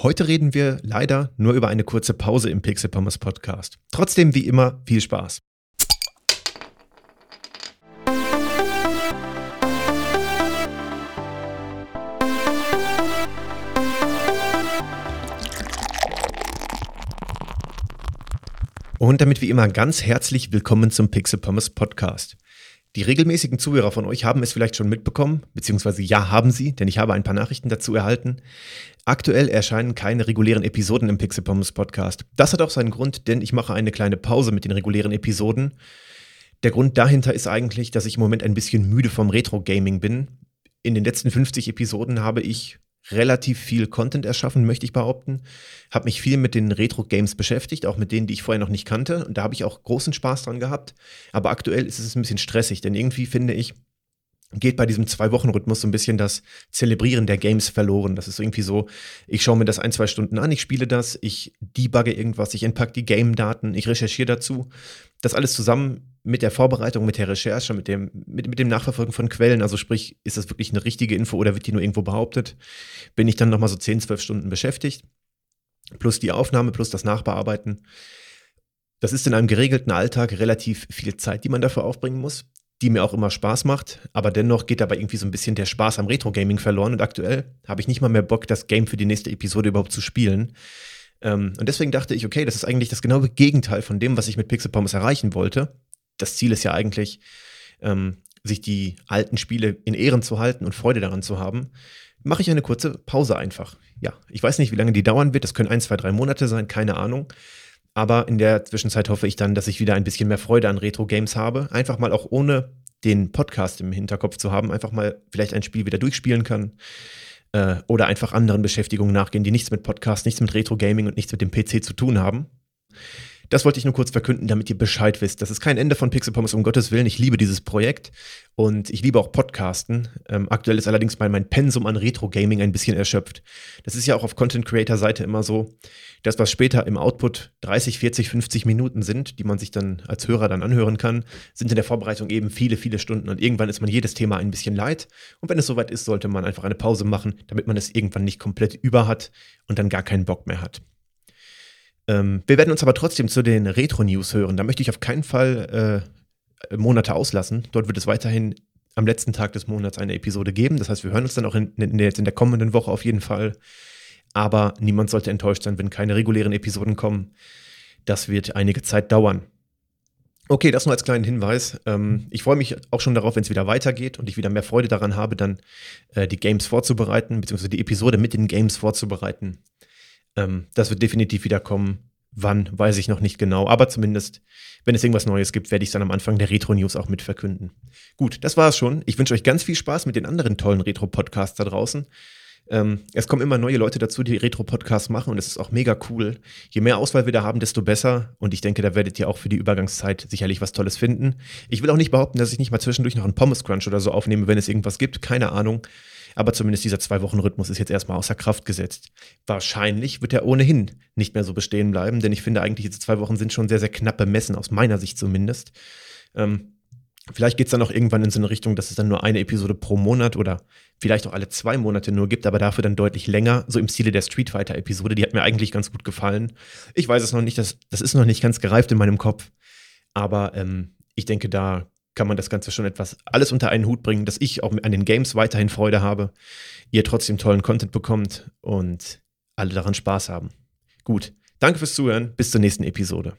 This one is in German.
Heute reden wir leider nur über eine kurze Pause im Pixel Pommes Podcast. Trotzdem wie immer viel Spaß. Und damit wie immer ganz herzlich willkommen zum Pixel Pommes Podcast. Die regelmäßigen Zuhörer von euch haben es vielleicht schon mitbekommen, beziehungsweise ja, haben sie, denn ich habe ein paar Nachrichten dazu erhalten. Aktuell erscheinen keine regulären Episoden im Pixel Pommes Podcast. Das hat auch seinen Grund, denn ich mache eine kleine Pause mit den regulären Episoden. Der Grund dahinter ist eigentlich, dass ich im Moment ein bisschen müde vom Retro-Gaming bin. In den letzten 50 Episoden habe ich relativ viel Content erschaffen, möchte ich behaupten. Habe mich viel mit den Retro-Games beschäftigt, auch mit denen, die ich vorher noch nicht kannte. Und da habe ich auch großen Spaß dran gehabt. Aber aktuell ist es ein bisschen stressig, denn irgendwie finde ich, geht bei diesem Zwei-Wochen-Rhythmus so ein bisschen das Zelebrieren der Games verloren. Das ist irgendwie so, ich schaue mir das ein, zwei Stunden an, ich spiele das, ich debugge irgendwas, ich entpacke die Game-Daten, ich recherchiere dazu. Das alles zusammen mit der Vorbereitung, mit der Recherche, mit dem, mit, mit dem Nachverfolgen von Quellen, also sprich, ist das wirklich eine richtige Info oder wird die nur irgendwo behauptet, bin ich dann nochmal so 10, 12 Stunden beschäftigt. Plus die Aufnahme, plus das Nachbearbeiten. Das ist in einem geregelten Alltag relativ viel Zeit, die man dafür aufbringen muss die mir auch immer Spaß macht, aber dennoch geht dabei irgendwie so ein bisschen der Spaß am Retro-Gaming verloren und aktuell habe ich nicht mal mehr Bock, das Game für die nächste Episode überhaupt zu spielen. Ähm, und deswegen dachte ich, okay, das ist eigentlich das genaue Gegenteil von dem, was ich mit Pixel Pommes erreichen wollte. Das Ziel ist ja eigentlich, ähm, sich die alten Spiele in Ehren zu halten und Freude daran zu haben. Mache ich eine kurze Pause einfach. Ja, ich weiß nicht, wie lange die dauern wird. Das können ein, zwei, drei Monate sein, keine Ahnung. Aber in der Zwischenzeit hoffe ich dann, dass ich wieder ein bisschen mehr Freude an Retro-Games habe. Einfach mal auch ohne den Podcast im Hinterkopf zu haben, einfach mal vielleicht ein Spiel wieder durchspielen kann. Äh, oder einfach anderen Beschäftigungen nachgehen, die nichts mit Podcast, nichts mit Retro-Gaming und nichts mit dem PC zu tun haben. Das wollte ich nur kurz verkünden, damit ihr Bescheid wisst. Das ist kein Ende von Pixel Pommes, um Gottes Willen. Ich liebe dieses Projekt und ich liebe auch Podcasten. Ähm, aktuell ist allerdings mein, mein Pensum an Retro-Gaming ein bisschen erschöpft. Das ist ja auch auf Content-Creator-Seite immer so. Das, was später im Output 30, 40, 50 Minuten sind, die man sich dann als Hörer dann anhören kann, sind in der Vorbereitung eben viele, viele Stunden. Und irgendwann ist man jedes Thema ein bisschen leid. Und wenn es soweit ist, sollte man einfach eine Pause machen, damit man es irgendwann nicht komplett über hat und dann gar keinen Bock mehr hat. Ähm, wir werden uns aber trotzdem zu den Retro-News hören. Da möchte ich auf keinen Fall äh, Monate auslassen. Dort wird es weiterhin am letzten Tag des Monats eine Episode geben. Das heißt, wir hören uns dann auch in, in, jetzt in der kommenden Woche auf jeden Fall. Aber niemand sollte enttäuscht sein, wenn keine regulären Episoden kommen. Das wird einige Zeit dauern. Okay, das nur als kleinen Hinweis. Ähm, ich freue mich auch schon darauf, wenn es wieder weitergeht und ich wieder mehr Freude daran habe, dann äh, die Games vorzubereiten, beziehungsweise die Episode mit den Games vorzubereiten. Ähm, das wird definitiv wieder kommen. Wann, weiß ich noch nicht genau. Aber zumindest, wenn es irgendwas Neues gibt, werde ich es dann am Anfang der Retro-News auch mit verkünden. Gut, das war es schon. Ich wünsche euch ganz viel Spaß mit den anderen tollen Retro-Podcasts da draußen. Ähm, es kommen immer neue Leute dazu, die Retro-Podcasts machen und es ist auch mega cool. Je mehr Auswahl wir da haben, desto besser. Und ich denke, da werdet ihr auch für die Übergangszeit sicherlich was Tolles finden. Ich will auch nicht behaupten, dass ich nicht mal zwischendurch noch einen Pommes Crunch oder so aufnehme, wenn es irgendwas gibt. Keine Ahnung. Aber zumindest dieser Zwei-Wochen-Rhythmus ist jetzt erstmal außer Kraft gesetzt. Wahrscheinlich wird er ohnehin nicht mehr so bestehen bleiben, denn ich finde eigentlich, diese zwei Wochen sind schon sehr, sehr knapp bemessen, aus meiner Sicht zumindest. Ähm, vielleicht geht es dann auch irgendwann in so eine Richtung, dass es dann nur eine Episode pro Monat oder vielleicht auch alle zwei Monate nur gibt, aber dafür dann deutlich länger, so im Stile der Street Fighter-Episode. Die hat mir eigentlich ganz gut gefallen. Ich weiß es noch nicht, das, das ist noch nicht ganz gereift in meinem Kopf. Aber ähm, ich denke, da kann man das Ganze schon etwas alles unter einen Hut bringen, dass ich auch an den Games weiterhin Freude habe, ihr trotzdem tollen Content bekommt und alle daran Spaß haben. Gut, danke fürs Zuhören, bis zur nächsten Episode.